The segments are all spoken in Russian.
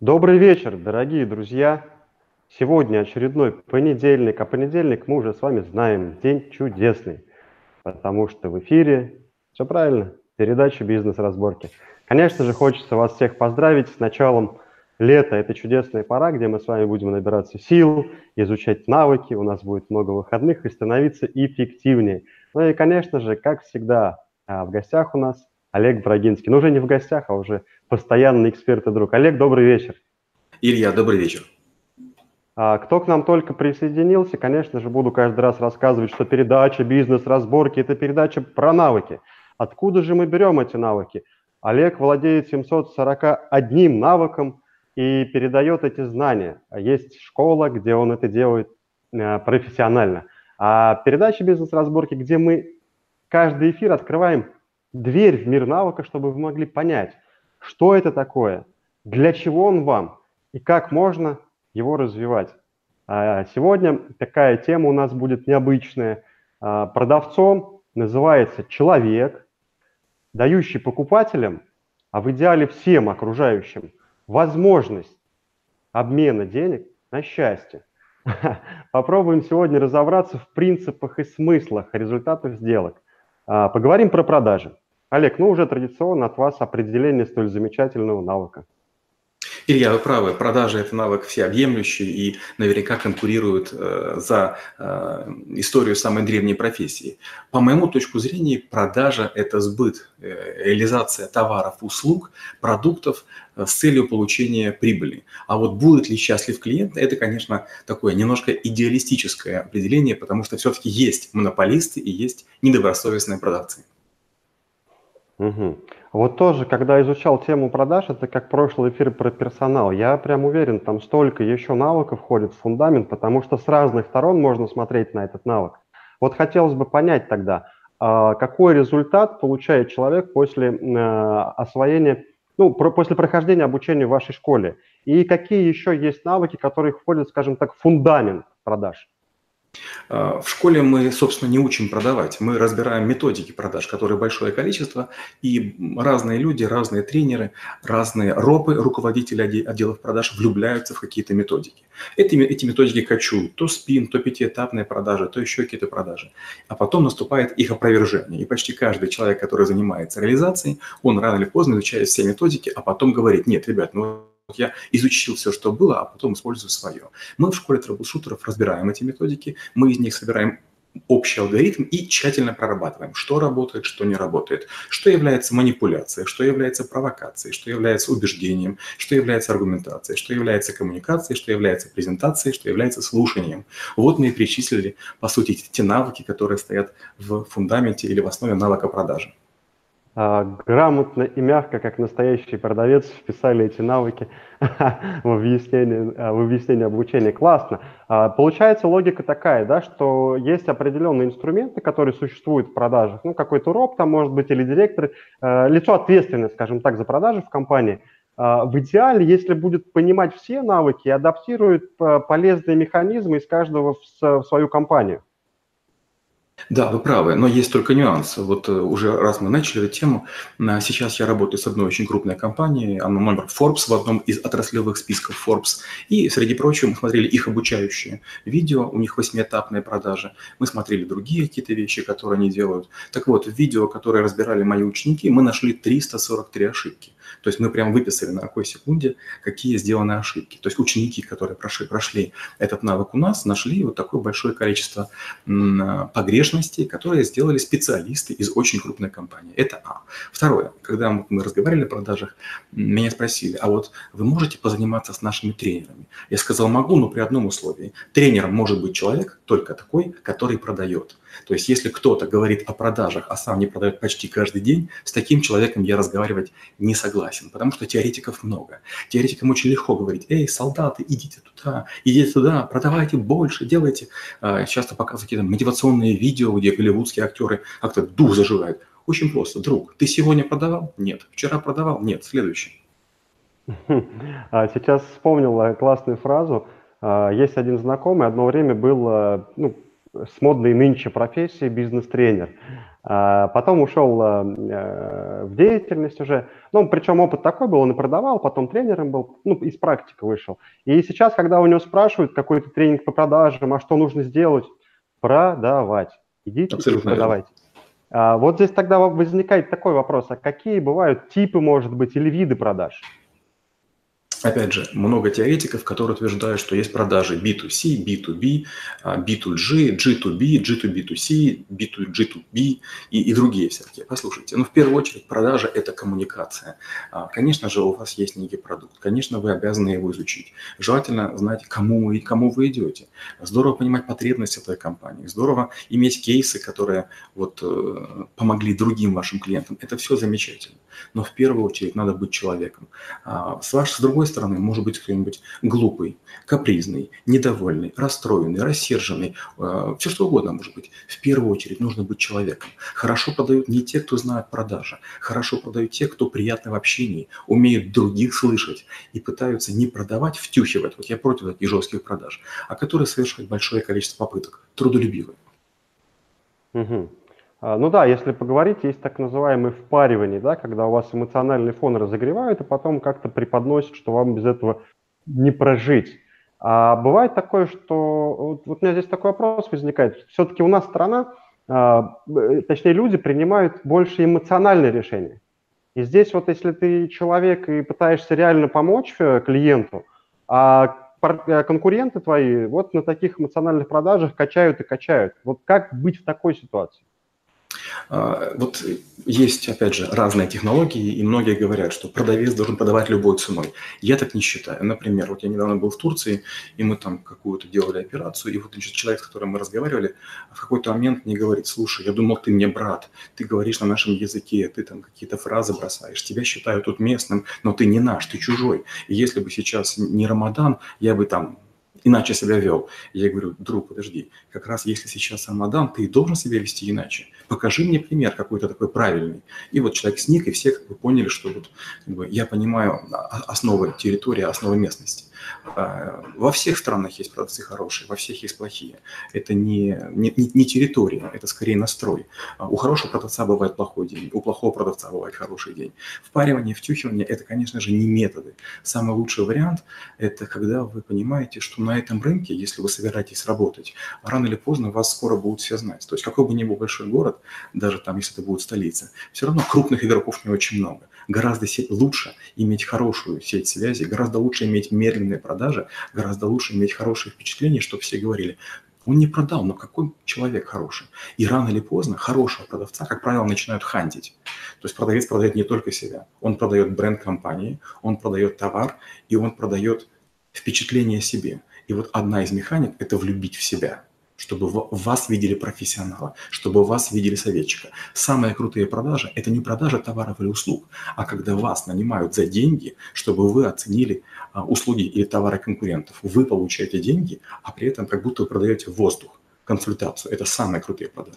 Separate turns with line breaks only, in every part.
Добрый вечер, дорогие друзья. Сегодня очередной понедельник, а понедельник мы уже с вами знаем, день чудесный, потому что в эфире, все правильно, передача «Бизнес-разборки». Конечно же, хочется вас всех поздравить с началом лета. Это чудесная пора, где мы с вами будем набираться сил, изучать навыки, у нас будет много выходных и становиться эффективнее. Ну и, конечно же, как всегда, а, в гостях у нас Олег Брагинский. Ну, уже не в гостях, а уже постоянный эксперт и друг. Олег, добрый вечер.
Илья, добрый вечер.
А, кто к нам только присоединился, конечно же, буду каждый раз рассказывать, что передача «Бизнес-разборки» – это передача про навыки. Откуда же мы берем эти навыки? Олег владеет 741 навыком и передает эти знания. Есть школа, где он это делает э, профессионально. А передача «Бизнес-разборки», где мы каждый эфир открываем дверь в мир навыка, чтобы вы могли понять, что это такое, для чего он вам и как можно его развивать. А сегодня такая тема у нас будет необычная. А, продавцом называется человек, дающий покупателям, а в идеале всем окружающим, возможность обмена денег на счастье. Попробуем сегодня разобраться в принципах и смыслах результатов сделок. А, поговорим про продажи. Олег, ну уже традиционно от вас определение столь замечательного навыка.
Илья, вы правы, продажи – это навык всеобъемлющий и наверняка конкурирует э, за э, историю самой древней профессии. По моему точку зрения, продажа – это сбыт, э, реализация товаров, услуг, продуктов э, с целью получения прибыли. А вот будет ли счастлив клиент – это, конечно, такое немножко идеалистическое определение, потому что все-таки есть монополисты и есть недобросовестные продавцы.
Угу. Вот тоже, когда изучал тему продаж, это как прошлый эфир про персонал, я прям уверен, там столько еще навыков входит в фундамент, потому что с разных сторон можно смотреть на этот навык. Вот хотелось бы понять тогда, а, какой результат получает человек после э, освоения, ну, после прохождения обучения в вашей школе, и какие еще есть навыки, которые входят, скажем так, в фундамент продаж.
А, в школе мы, собственно, не учим продавать. Мы разбираем методики продаж, которые большое количество, и разные люди, разные тренеры, разные ропы, руководители отделов продаж влюбляются в какие-то методики. Эти, эти методики качуют то спин, то пятиэтапные продажи, то еще какие-то продажи. А потом наступает их опровержение. И почти каждый человек, который занимается реализацией, он рано или поздно изучает все методики, а потом говорит, нет, ребят, ну я изучил все, что было, а потом использую свое. Мы в школе трэблшутеров разбираем эти методики, мы из них собираем общий алгоритм и тщательно прорабатываем, что работает, что не работает, что является манипуляцией, что является провокацией, что является убеждением, что является аргументацией, что является коммуникацией, что является презентацией, что является слушанием. Вот мы и перечислили, по сути, те навыки, которые стоят в фундаменте или в основе навыка продажи.
А, грамотно и мягко, как настоящий продавец, вписали эти навыки в объяснение, а, в объяснение обучения. Классно. А, получается логика такая, да, что есть определенные инструменты, которые существуют в продажах. Ну, какой-то роб там может быть или директор, лицо ответственное, скажем так, за продажи в компании. В идеале, если будет понимать все навыки и адаптирует полезные механизмы из каждого в свою компанию.
Да, вы правы, но есть только нюанс. Вот э, уже раз мы начали эту тему, сейчас я работаю с одной очень крупной компанией, она номер Forbes в одном из отраслевых списков Forbes, и среди прочего мы смотрели их обучающие видео, у них восьмиэтапные продажи, мы смотрели другие какие-то вещи, которые они делают. Так вот, в видео, которые разбирали мои ученики, мы нашли 343 ошибки. То есть мы прям выписали на какой секунде, какие сделаны ошибки. То есть ученики, которые прошли, прошли этот навык у нас, нашли вот такое большое количество погрешностей, которые сделали специалисты из очень крупной компании. Это А. Второе. Когда мы разговаривали о продажах, меня спросили, а вот вы можете позаниматься с нашими тренерами? Я сказал, могу, но при одном условии. Тренером может быть человек только такой, который продает. То есть если кто-то говорит о продажах, а сам не продает почти каждый день, с таким человеком я разговаривать не согласен, потому что теоретиков много. Теоретикам очень легко говорить, эй, солдаты, идите туда, идите туда, продавайте больше, делайте. А, часто показывают какие-то мотивационные видео, где голливудские актеры как-то дух заживают. Очень просто, друг, ты сегодня продавал? Нет. Вчера продавал? Нет. Следующий.
А, сейчас вспомнил э, классную фразу. А, есть один знакомый, одно время был, ну, с модной нынче профессией бизнес-тренер. А потом ушел э, в деятельность уже. Ну, причем опыт такой был, он и продавал, потом тренером был, ну, из практики вышел. И сейчас, когда у него спрашивают какой-то тренинг по продажам, а что нужно сделать, продавать. Идите Абсолютно и продавайте. А, вот здесь тогда возникает такой вопрос, а какие бывают типы, может быть, или виды продаж?
Опять же, много теоретиков, которые утверждают, что есть продажи B2C, B2B, B2G, G2B, G2B2C, B2G2B и, и другие всякие. Послушайте, ну в первую очередь продажа – это коммуникация. А, конечно же, у вас есть некий продукт, конечно, вы обязаны его изучить. Желательно знать, кому вы, кому вы идете. Здорово понимать потребности этой компании, здорово иметь кейсы, которые вот, э, помогли другим вашим клиентам. Это все замечательно. Но в первую очередь надо быть человеком. А, с вашей, с другой стороны, может быть кто-нибудь глупый, капризный, недовольный, расстроенный, рассерженный, э, все что угодно может быть. В первую очередь нужно быть человеком. Хорошо продают не те, кто знает продажи, хорошо продают те, кто приятны в общении, умеют других слышать и пытаются не продавать, втюхивать, вот я против таких жестких продаж, а которые совершают большое количество попыток, трудолюбивые.
Угу. А, ну да, если поговорить, есть так называемое впаривание, да, когда у вас эмоциональный фон разогревают, и потом как-то преподносят, что вам без этого не прожить. А бывает такое, что... Вот, вот у меня здесь такой вопрос возникает. Все-таки у нас страна, а, точнее люди принимают больше эмоциональные решения. И здесь вот если ты человек и пытаешься реально помочь э, клиенту, а э, конкуренты твои вот на таких эмоциональных продажах качают и качают. Вот как быть в такой ситуации?
А, вот есть, опять же, разные технологии, и многие говорят, что продавец должен продавать любой ценой. Я так не считаю. Например, вот я недавно был в Турции, и мы там какую-то делали операцию, и вот значит, человек, с которым мы разговаривали, в какой-то момент мне говорит, слушай, я думал, ты мне брат, ты говоришь на нашем языке, ты там какие-то фразы бросаешь, тебя считают тут местным, но ты не наш, ты чужой. И если бы сейчас не Рамадан, я бы там иначе себя вел. Я говорю, друг, подожди, как раз если сейчас Рамадан, ты должен себя вести иначе. Покажи мне пример какой-то такой правильный. И вот человек сник, и все как бы поняли, что вот как бы, я понимаю основы территории, основы местности. А, во всех странах есть продавцы хорошие, во всех есть плохие. Это не, не, не территория, это скорее настрой. А, у хорошего продавца бывает плохой день, у плохого продавца бывает хороший день. Впаривание, втюхивание – это, конечно же, не методы. Самый лучший вариант – это когда вы понимаете, что на этом рынке, если вы собираетесь работать, рано или поздно вас скоро будут все знать. То есть какой бы ни был большой город, даже там, если это будет столица, все равно крупных игроков не очень много гораздо лучше иметь хорошую сеть связи, гораздо лучше иметь медленные продажи, гораздо лучше иметь хорошее впечатление, чтобы все говорили, он не продал, но какой человек хороший. И рано или поздно хорошего продавца, как правило, начинают хантить. То есть продавец продает не только себя. Он продает бренд компании, он продает товар, и он продает впечатление о себе. И вот одна из механик – это влюбить в себя – чтобы вас видели профессионала, чтобы вас видели советчика. Самые крутые продажи – это не продажа товаров или услуг, а когда вас нанимают за деньги, чтобы вы оценили а, услуги или товары конкурентов. Вы получаете деньги, а при этом как будто вы продаете воздух, консультацию. Это самые крутые продажи.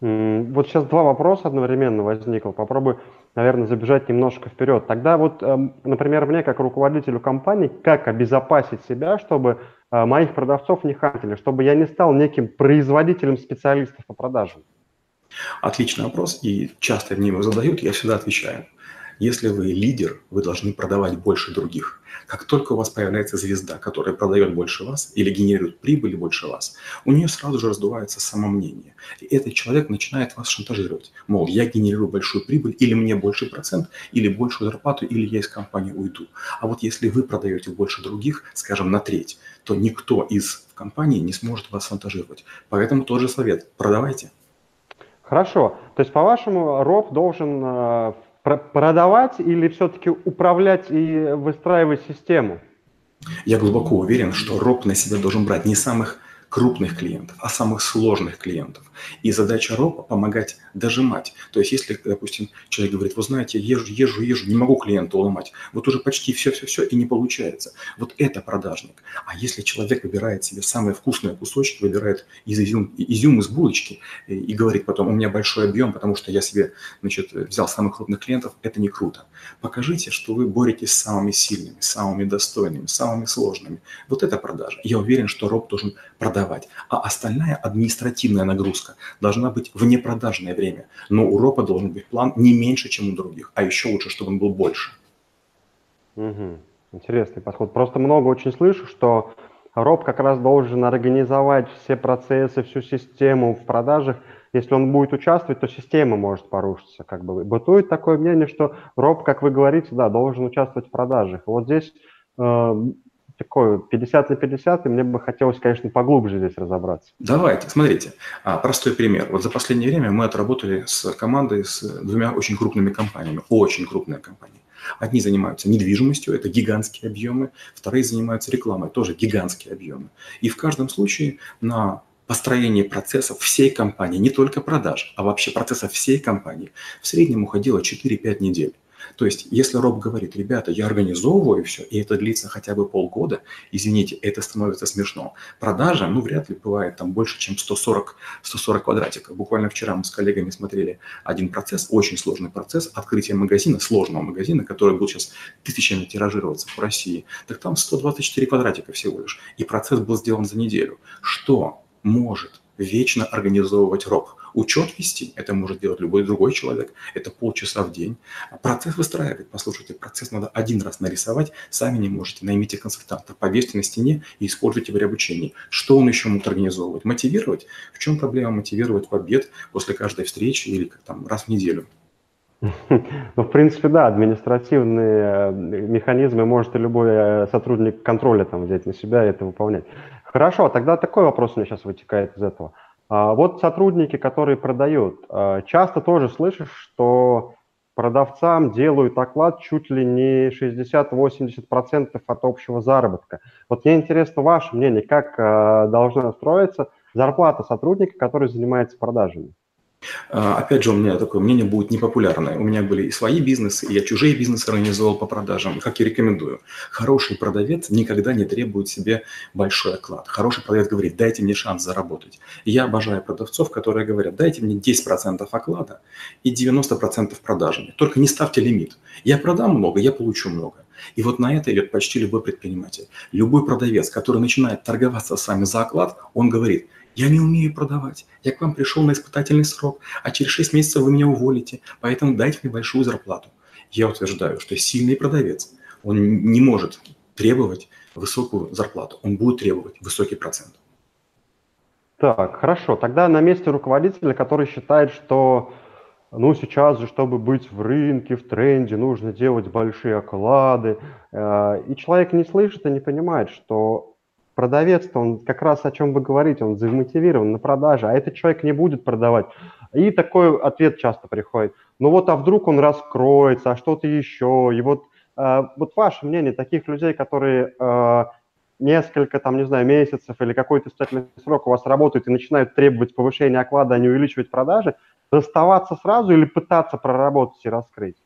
Вот сейчас два вопроса одновременно возникло. Попробую, наверное, забежать немножко вперед. Тогда вот, эм, например, мне как руководителю компании, как обезопасить себя, чтобы э, моих продавцов не хантили, чтобы я не стал неким производителем специалистов по продажам?
Отличный вопрос, и часто мне его задают, я всегда отвечаю. Если вы лидер, вы должны продавать больше других. Как только у вас появляется звезда, которая продает больше вас или генерирует прибыль больше вас, у нее сразу же раздувается самомнение. И этот человек начинает вас шантажировать. Мол, я генерирую большую прибыль, или мне больше процент, или большую зарплату, или я из компании уйду. А вот если вы продаете больше других, скажем, на треть, то никто из компании не сможет вас шантажировать. Поэтому тот же совет – продавайте.
Хорошо. То есть, по-вашему, роб должен э, продавать или все-таки управлять и выстраивать систему?
Я глубоко уверен, что роб на себя должен брать не самых крупных клиентов, а самых сложных клиентов. И задача РОПа – помогать дожимать. То есть если, допустим, человек говорит, вы знаете, езжу, езжу, езжу, не могу клиента уломать, вот уже почти все-все-все и не получается. Вот это продажник. А если человек выбирает себе самые вкусные кусочки, выбирает из изюм, изюм из булочки и, и говорит потом, у меня большой объем, потому что я себе значит, взял самых крупных клиентов, это не круто. Покажите, что вы боретесь с самыми сильными, самыми достойными, самыми сложными. Вот это продажа. Я уверен, что роб должен продавать. А остальная административная нагрузка должна быть в непродажное время. Но у ропа должен быть план не меньше, чем у других. А еще лучше, чтобы он был больше.
Угу. Интересный подход. Просто много очень слышу, что роб как раз должен организовать все процессы, всю систему в продажах. Если он будет участвовать, то система может порушиться. Как бы. Бытует такое мнение, что роб, как вы говорите, да, должен участвовать в продажах. Вот здесь э, такое 50 на 50, и мне бы хотелось, конечно, поглубже здесь разобраться.
Давайте, смотрите, а, простой пример. Вот за последнее время мы отработали с командой, с двумя очень крупными компаниями, очень крупные компании. Одни занимаются недвижимостью, это гигантские объемы, вторые занимаются рекламой, тоже гигантские объемы. И в каждом случае на построение процессов всей компании, не только продаж, а вообще процессов всей компании, в среднем уходило 4-5 недель. То есть, если Роб говорит, ребята, я организовываю все, и это длится хотя бы полгода, извините, это становится смешно. Продажа, ну, вряд ли бывает там больше, чем 140, 140 квадратиков. Буквально вчера мы с коллегами смотрели один процесс, очень сложный процесс открытия магазина, сложного магазина, который будет сейчас тысячами тиражироваться по России. Так там 124 квадратика всего лишь. И процесс был сделан за неделю. Что может вечно организовывать роб? Учет вести, это может делать любой другой человек, это полчаса в день. Процесс выстраивать, послушайте, процесс надо один раз нарисовать, сами не можете, наймите консультанта, повесьте на стене и используйте при обучении. Что он еще может организовывать? Мотивировать? В чем проблема мотивировать в обед после каждой встречи или как там раз в неделю?
Ну, в принципе, да, административные э, механизмы может и любой э, сотрудник контроля там взять на себя и это выполнять. Хорошо, тогда такой вопрос у меня сейчас вытекает из этого. А, вот сотрудники, которые продают, а, часто тоже слышишь, что продавцам делают оклад чуть ли не 60-80% от общего заработка. Вот мне интересно ваше мнение, как а, должна строиться зарплата сотрудника, который занимается продажами?
А, опять же, у меня такое мнение будет непопулярное. У меня были и свои бизнесы, и я чужие бизнесы организовал по продажам, как и рекомендую. Хороший продавец никогда не требует себе большой оклад. Хороший продавец говорит, дайте мне шанс заработать. Я обожаю продавцов, которые говорят, дайте мне 10% оклада и 90% продажами. Только не ставьте лимит. Я продам много, я получу много. И вот на это идет почти любой предприниматель. Любой продавец, который начинает торговаться с вами за оклад, он говорит – я не умею продавать. Я к вам пришел на испытательный срок, а через 6 месяцев вы меня уволите, поэтому дайте мне большую зарплату. Я утверждаю, что сильный продавец, он не может требовать высокую зарплату, он будет требовать высокий процент.
Так, хорошо. Тогда на месте руководителя, который считает, что ну, сейчас же, чтобы быть в рынке, в тренде, нужно делать большие оклады. Э, и человек не слышит и не понимает, что продавец-то, он как раз о чем вы говорите, он замотивирован на продаже, а этот человек не будет продавать. И такой ответ часто приходит. Ну вот, а вдруг он раскроется, а что-то еще. И вот, э, вот ваше мнение таких людей, которые э, несколько, там, не знаю, месяцев или какой-то испытательный срок у вас работают и начинают требовать повышения оклада, а не увеличивать продажи, расставаться сразу или пытаться проработать и раскрыть?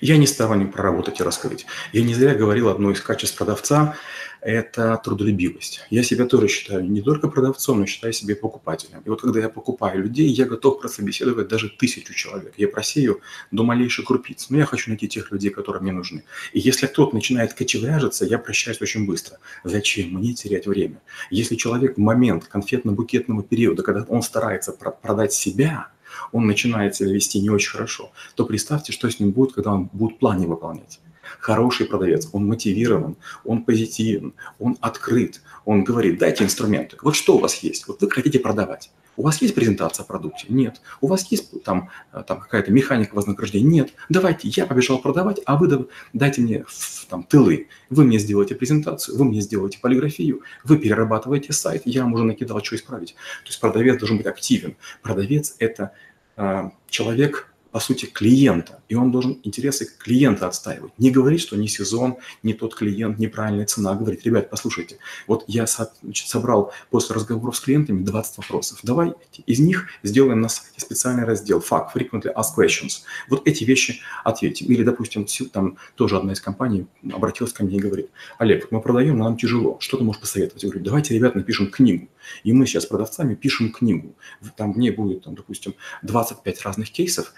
Я не сторонник проработать и раскрыть. Я не зря говорил одно из качеств продавца – это трудолюбивость. Я себя тоже считаю не только продавцом, но считаю себя покупателем. И вот когда я покупаю людей, я готов прособеседовать даже тысячу человек. Я просею до малейших крупиц. Но я хочу найти тех людей, которые мне нужны. И если кто-то начинает кочевряжиться, я прощаюсь очень быстро. Зачем мне терять время? Если человек в момент конфетно-букетного периода, когда он старается продать себя, он начинает себя вести не очень хорошо, то представьте, что с ним будет, когда он будет план не выполнять хороший продавец, он мотивирован, он позитивен, он открыт, он говорит, дайте инструменты. Вот что у вас есть? Вот вы хотите продавать. У вас есть презентация о продукте? Нет. У вас есть там, э, там какая-то механика вознаграждения? Нет. Давайте, я побежал продавать, а вы дайте мне там, тылы. Вы мне сделаете презентацию, вы мне сделаете полиграфию, вы перерабатываете сайт, я вам уже накидал, что исправить. То есть продавец должен быть активен. Продавец – это э, человек, по сути, клиента, и он должен интересы клиента отстаивать. Не говорить, что не сезон, не тот клиент, неправильная цена. Говорить, ребят, послушайте, вот я значит, собрал после разговоров с клиентами 20 вопросов. Давай из них сделаем на сайте специальный раздел FAQ, Frequently Asked Questions. Вот эти вещи ответим. Или, допустим, там тоже одна из компаний обратилась ко мне и говорит, Олег, мы продаем, но нам тяжело. Что ты можешь посоветовать? Я говорю, давайте, ребят, напишем книгу. И мы сейчас продавцами пишем книгу. Там в ней будет, там, допустим, 25 разных кейсов,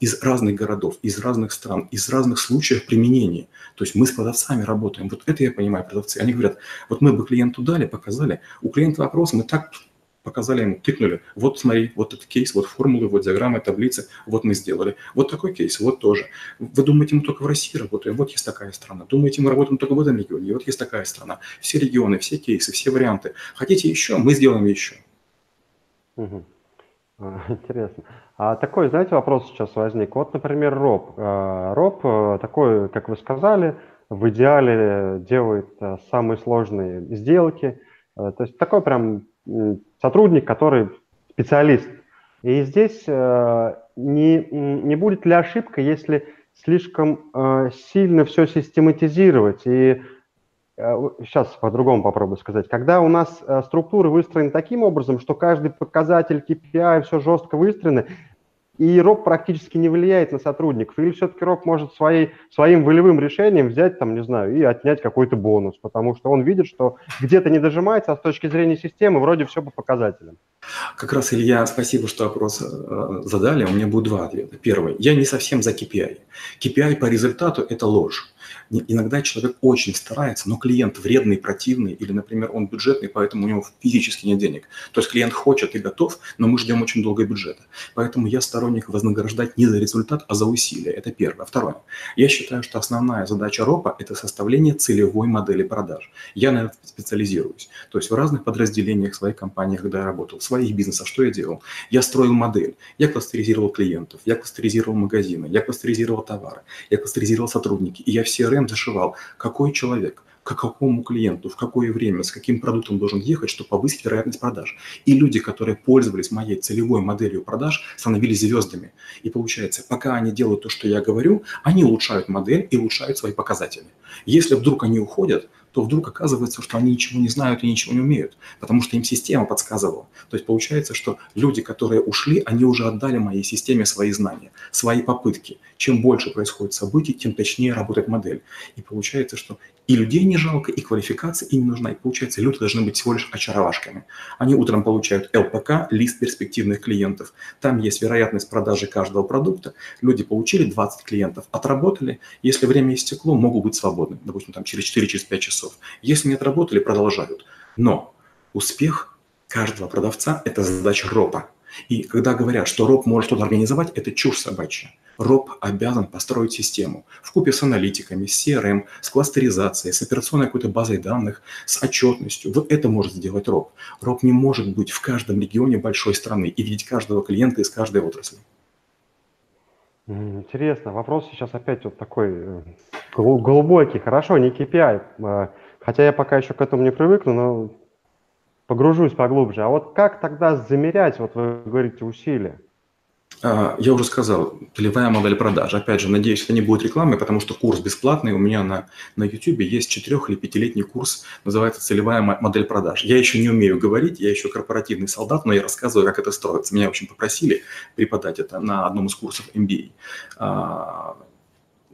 из разных городов, из разных стран, из разных случаев применения. То есть мы с продавцами работаем. Вот это я понимаю, продавцы. Они говорят, вот мы бы клиенту дали, показали. У клиента вопрос, мы так показали ему, тыкнули. Вот смотри, вот этот кейс, вот формулы, вот диаграммы, таблицы, вот мы сделали. Вот такой кейс, вот тоже. Вы думаете, мы только в России работаем? Вот есть такая страна. Думаете, мы работаем только в этом регионе? Вот есть такая страна. Все регионы, все кейсы, все варианты. Хотите еще? Мы сделаем еще.
Угу. Интересно. А такой, знаете, вопрос сейчас возник. Вот, например, Роб. А, Роб э, такой, как вы сказали, в идеале делает э, самые сложные сделки. Э, то есть такой прям сотрудник, который специалист. И здесь не, не будет ли ошибка, если слишком сильно все систематизировать и сейчас э, по-другому попробую сказать, когда у нас э, структуры выстроены таким образом, что каждый показатель KPI все жестко выстроены, и роб практически не влияет на сотрудников, или все-таки роб может своей, своим волевым решением взять, там, не знаю, и отнять какой-то бонус, потому что он видит, что где-то не дожимается, а с точки зрения системы вроде все по показателям.
Как раз, Илья, спасибо, что вопрос э, задали. У меня будет два ответа. Первый. Я не совсем за KPI. KPI по результату – это ложь. Иногда человек очень старается, но клиент вредный, противный, или, например, он бюджетный, поэтому у него физически нет денег. То есть клиент хочет и готов, но мы ждем очень долго бюджета. Поэтому я сторонник вознаграждать не за результат, а за усилия. Это первое. Второе. Я считаю, что основная задача РОПа – это составление целевой модели продаж. Я на это специализируюсь. То есть в разных подразделениях своих компаний, когда я работал, своих бизнесах, что я делал? Я строил модель. Я кластеризировал клиентов, я кластеризировал магазины, я кластеризировал товары, я кластеризировал сотрудники. И я все CRM зашивал, какой человек, к какому клиенту, в какое время, с каким продуктом должен ехать, чтобы повысить вероятность продаж. И люди, которые пользовались моей целевой моделью продаж, становились звездами. И получается, пока они делают то, что я говорю, они улучшают модель и улучшают свои показатели. Если вдруг они уходят, то вдруг оказывается, что они ничего не знают и ничего не умеют, потому что им система подсказывала. То есть получается, что люди, которые ушли, они уже отдали моей системе свои знания, свои попытки. Чем больше происходит событий, тем точнее работает модель. И получается, что и людей не жалко, и квалификация им не нужна. И получается, люди должны быть всего лишь очаровашками. Они утром получают ЛПК, лист перспективных клиентов. Там есть вероятность продажи каждого продукта. Люди получили 20 клиентов, отработали. Если время истекло, могут быть свободны. Допустим, там через 4-5 часов. Если не отработали, продолжают. Но успех каждого продавца – это задача ропа. И когда говорят, что роб может что-то организовать, это чушь собачья. Роб обязан построить систему в купе с аналитиками, с CRM, с кластеризацией, с операционной какой-то базой данных, с отчетностью. Вот это может сделать Роб. Роб не может быть в каждом регионе большой страны и видеть каждого клиента из каждой отрасли.
Интересно. Вопрос сейчас опять вот такой э, глубокий. Хорошо, не KPI. Э, хотя я пока еще к этому не привыкну, но погружусь поглубже. А вот как тогда замерять, вот вы говорите, усилия?
А, я уже сказал, целевая модель продаж. Опять же, надеюсь, это не будет рекламой, потому что курс бесплатный. У меня на, на YouTube есть 4 или 5-летний курс, называется «Целевая модель продаж». Я еще не умею говорить, я еще корпоративный солдат, но я рассказываю, как это строится. Меня, в общем, попросили преподать это на одном из курсов MBA. А,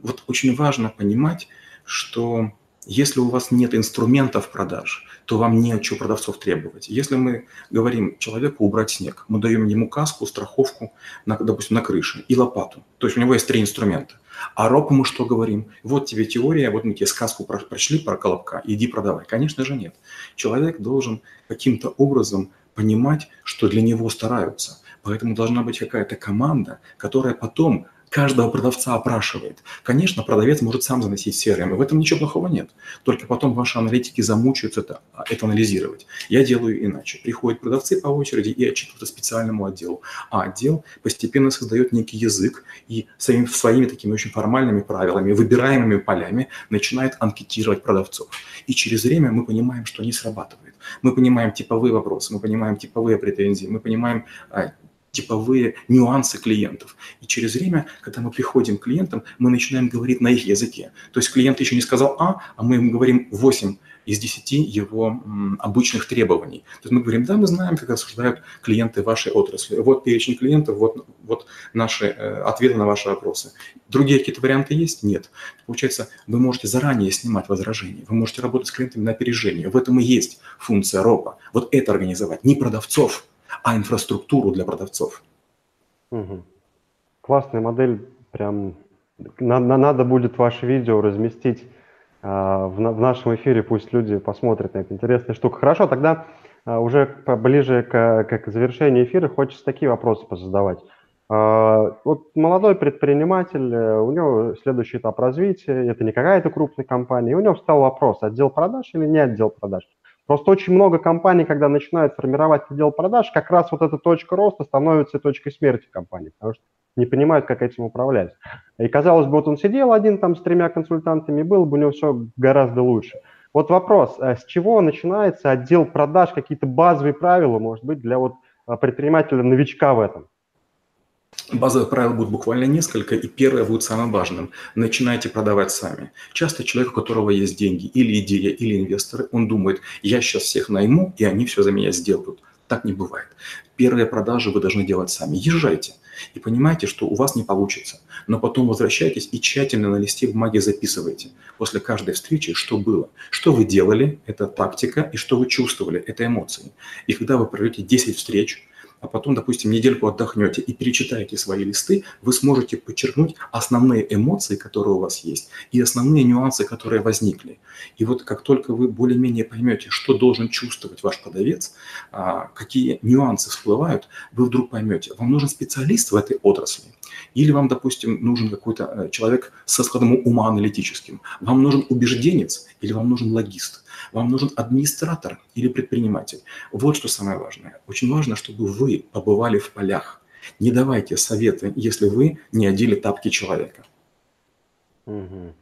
вот очень важно понимать, что если у вас нет инструментов продаж, то вам не от чего продавцов требовать. Если мы говорим человеку убрать снег, мы даем ему каску, страховку, на, допустим, на крыше и лопату. То есть у него есть три инструмента. А ропу мы что говорим? Вот тебе теория, вот мы тебе сказку прочли про колобка, иди продавай. Конечно же нет. Человек должен каким-то образом понимать, что для него стараются. Поэтому должна быть какая-то команда, которая потом каждого продавца опрашивает. Конечно, продавец может сам заносить CRM, и в этом ничего плохого нет. Только потом ваши аналитики замучаются это, это анализировать. Я делаю иначе. Приходят продавцы по очереди и отчитываются специальному отделу. А отдел постепенно создает некий язык и своими, своими такими очень формальными правилами, выбираемыми полями начинает анкетировать продавцов. И через время мы понимаем, что не срабатывает. Мы понимаем типовые вопросы, мы понимаем типовые претензии, мы понимаем а, типовые нюансы клиентов. И через время, когда мы приходим к клиентам, мы начинаем говорить на их языке. То есть клиент еще не сказал А, а мы ему говорим 8 из 10 его обычных требований. То есть мы говорим, да, мы знаем, как осуждают клиенты вашей отрасли. Вот перечень клиентов, вот, вот наши э, ответы на ваши вопросы. Другие какие-то варианты есть? Нет. Получается, вы можете заранее снимать возражения, вы можете работать с клиентами на опережение. В этом и есть функция РОПа. Вот это организовать. Не продавцов, а инфраструктуру для продавцов.
Угу. Классная модель, прям на, на, надо будет ваше видео разместить а, в, в нашем эфире, пусть люди посмотрят на эту интересную штуку. Хорошо, тогда а, уже ближе к, к завершению эфира хочется такие вопросы позадавать. А, вот молодой предприниматель, э, у него следующий этап развития, это не какая-то крупная компания, и у него встал вопрос, отдел продаж или не отдел продаж. Просто очень много компаний, когда начинают формировать отдел продаж, как раз вот эта точка роста становится точкой смерти компании, потому что не понимают, как этим управлять. И казалось бы, вот он сидел один там с тремя консультантами, было бы у него все гораздо лучше. Вот вопрос, а с чего начинается отдел продаж, какие-то базовые правила, может быть, для вот а, предпринимателя-новичка в этом?
Базовых правил будет буквально несколько, и первое будет самым важным. Начинайте продавать сами. Часто человек, у которого есть деньги, или идея, или инвесторы, он думает, я сейчас всех найму, и они все за меня сделают. Так не бывает. Первые продажи вы должны делать сами. Езжайте и понимаете, что у вас не получится. Но потом возвращайтесь и тщательно на листе бумаги записывайте после каждой встречи, что было. Что вы делали, это тактика, и что вы чувствовали, это эмоции. И когда вы проведете 10 встреч, а потом, допустим, недельку отдохнете и перечитаете свои листы, вы сможете подчеркнуть основные эмоции, которые у вас есть, и основные нюансы, которые возникли. И вот как только вы более-менее поймете, что должен чувствовать ваш продавец, а, какие нюансы всплывают, вы вдруг поймете, вам нужен специалист в этой отрасли, или вам, допустим, нужен какой-то э, человек со складом ума аналитическим, вам нужен убежденец или вам нужен логист. Вам нужен администратор или предприниматель. Вот что самое важное. Очень важно, чтобы вы побывали в полях. Не давайте советы, если вы не одели тапки человека.
Угу.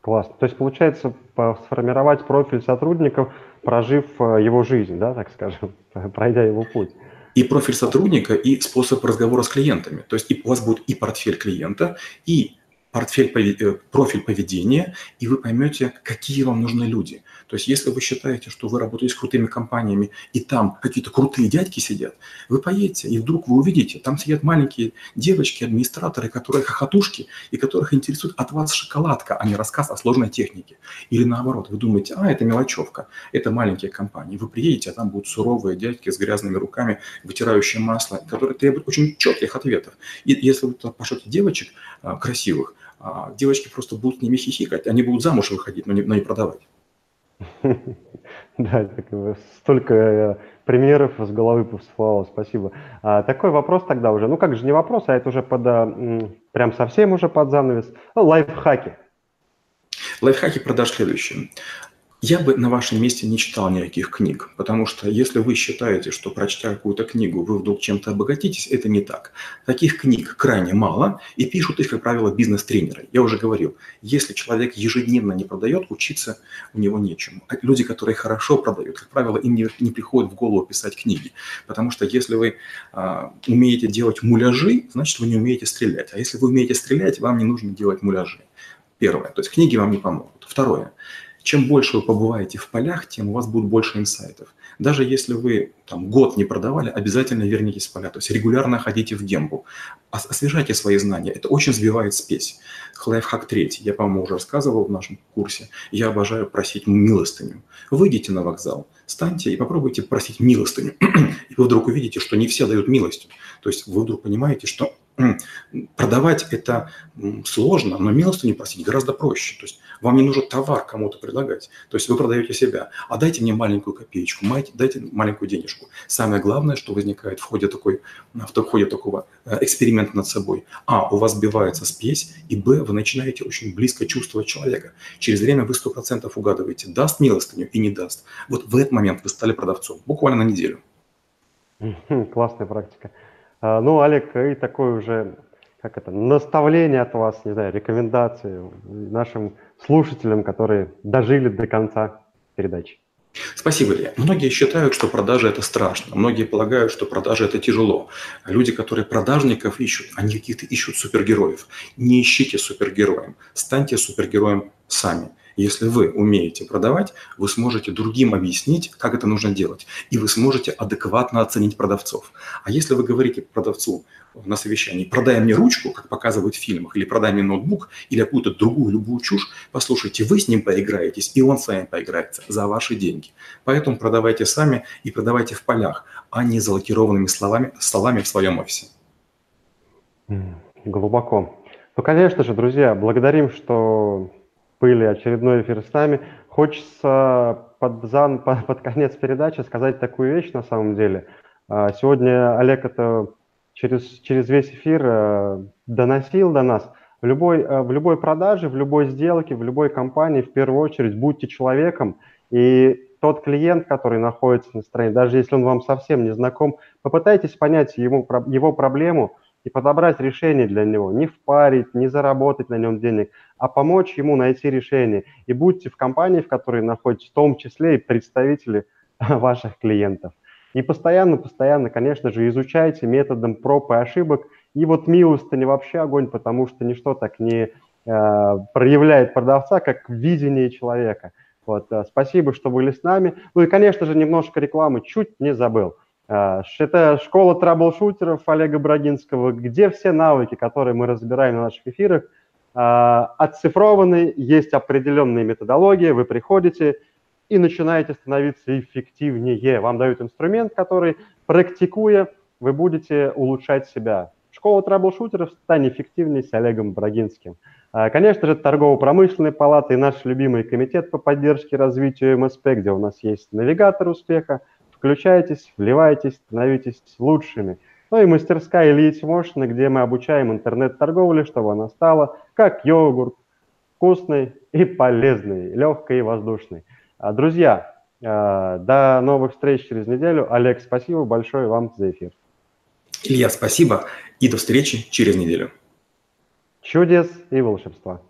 Классно. То есть получается сформировать профиль сотрудников, прожив э, его жизнь, да, так скажем, пройдя его путь.
И профиль сотрудника, и способ разговора с клиентами. То есть у вас будет и портфель клиента, и портфель, э, профиль поведения, и вы поймете, какие вам нужны люди. То есть если вы считаете, что вы работаете с крутыми компаниями, и там какие-то крутые дядьки сидят, вы поедете, и вдруг вы увидите, там сидят маленькие девочки, администраторы, которые хохотушки, и которых интересует от вас шоколадка, а не рассказ о сложной технике. Или наоборот, вы думаете, а, это мелочевка, это маленькие компании. Вы приедете, а там будут суровые дядьки с грязными руками, вытирающие масло, которые требуют очень четких ответов. И если вы туда пошлете девочек а, красивых, а, девочки просто будут ними хихикать, они будут замуж выходить, но не, но не продавать.
Да, столько э, примеров с головы всплывало, спасибо. А, такой вопрос тогда уже, ну как же не вопрос, а это уже под, а, прям совсем уже под занавес, лайфхаки.
Лайфхаки продаж следующие. Я бы на вашем месте не читал никаких книг, потому что если вы считаете, что прочтя какую-то книгу, вы вдруг чем-то обогатитесь, это не так. Таких книг крайне мало, и пишут их, как правило, бизнес-тренеры. Я уже говорил, если человек ежедневно не продает, учиться у него нечему. А люди, которые хорошо продают, как правило, им не, не приходит в голову писать книги, потому что если вы а, умеете делать муляжи, значит, вы не умеете стрелять. А если вы умеете стрелять, вам не нужно делать муляжи. Первое, то есть книги вам не помогут. Второе, чем больше вы побываете в полях, тем у вас будет больше инсайтов. Даже если вы там, год не продавали, обязательно вернитесь в поля. То есть регулярно ходите в гембу. Освежайте свои знания. Это очень сбивает спесь. Лайфхак третий. Я, по-моему, уже рассказывал в нашем курсе. Я обожаю просить милостыню. Выйдите на вокзал, станьте и попробуйте просить милостыню. И вы вдруг увидите, что не все дают милостью. То есть вы вдруг понимаете, что продавать это сложно, но милостыню просить гораздо проще. То есть вам не нужен товар кому-то предлагать. То есть вы продаете себя, а дайте мне маленькую копеечку, дайте маленькую денежку. Самое главное, что возникает в ходе, такой, в ходе такого э, эксперимента над собой. А, у вас сбивается спесь, и Б, вы начинаете очень близко чувствовать человека. Через время вы 100% угадываете, даст милостыню и не даст. Вот в этот момент вы стали продавцом, буквально на неделю.
Классная практика. А, ну, Олег, и такое уже, как это, наставление от вас, не знаю, рекомендации нашим слушателям, которые дожили до конца передачи.
Спасибо, Илья. Многие считают, что продажи – это страшно. Многие полагают, что продажи – это тяжело. Люди, которые продажников ищут, они каких-то ищут супергероев. Не ищите супергероем. Станьте супергероем сами. Если вы умеете продавать, вы сможете другим объяснить, как это нужно делать, и вы сможете адекватно оценить продавцов. А если вы говорите продавцу на совещании, продай мне ручку, как показывают в фильмах, или продай мне ноутбук, или какую-то другую любую чушь, послушайте, вы с ним поиграетесь, и он с вами поиграется за ваши деньги. Поэтому продавайте сами и продавайте в полях, а не залокированными словами, столами в своем офисе.
Глубоко. Ну, конечно же, друзья, благодарим, что были очередной эфир с нами. Хочется под, зан, под, под конец передачи сказать такую вещь на самом деле. А, сегодня Олег это через, через весь эфир э, доносил до нас. В любой, э, в любой продаже, в любой сделке, в любой компании, в первую очередь, будьте человеком. И тот клиент, который находится на стороне, даже если он вам совсем не знаком, попытайтесь понять ему, его проблему – и подобрать решение для него, не впарить, не заработать на нем денег, а помочь ему найти решение. И будьте в компании, в которой находитесь, в том числе и представители ваших клиентов. И постоянно, постоянно, конечно же, изучайте методом проб и ошибок. И вот милостыня вообще огонь, потому что ничто так не э, проявляет продавца, как видение человека. Вот, э, спасибо, что были с нами. Ну и, конечно же, немножко рекламы чуть не забыл. А, это школа траблшутеров Олега Брагинского, где все навыки, которые мы разбираем на наших эфирах, а, оцифрованы, есть определенные методологии, вы приходите и начинаете становиться эффективнее. Вам дают инструмент, который, практикуя, вы будете улучшать себя. Школа траблшутеров «Стань эффективней» с Олегом Брагинским. А, конечно же, торгово-промышленная палата и наш любимый комитет по поддержке и развитию МСП, где у нас есть навигатор успеха – Включайтесь, вливайтесь, становитесь лучшими. Ну и мастерская Ильи Тимошина, где мы обучаем интернет-торговле, чтобы она стала как йогурт, вкусный и полезный, легкой и воздушной. А, друзья, а, до новых встреч через неделю. Олег, спасибо большое вам за эфир.
Илья, спасибо и до встречи через неделю.
Чудес и волшебства.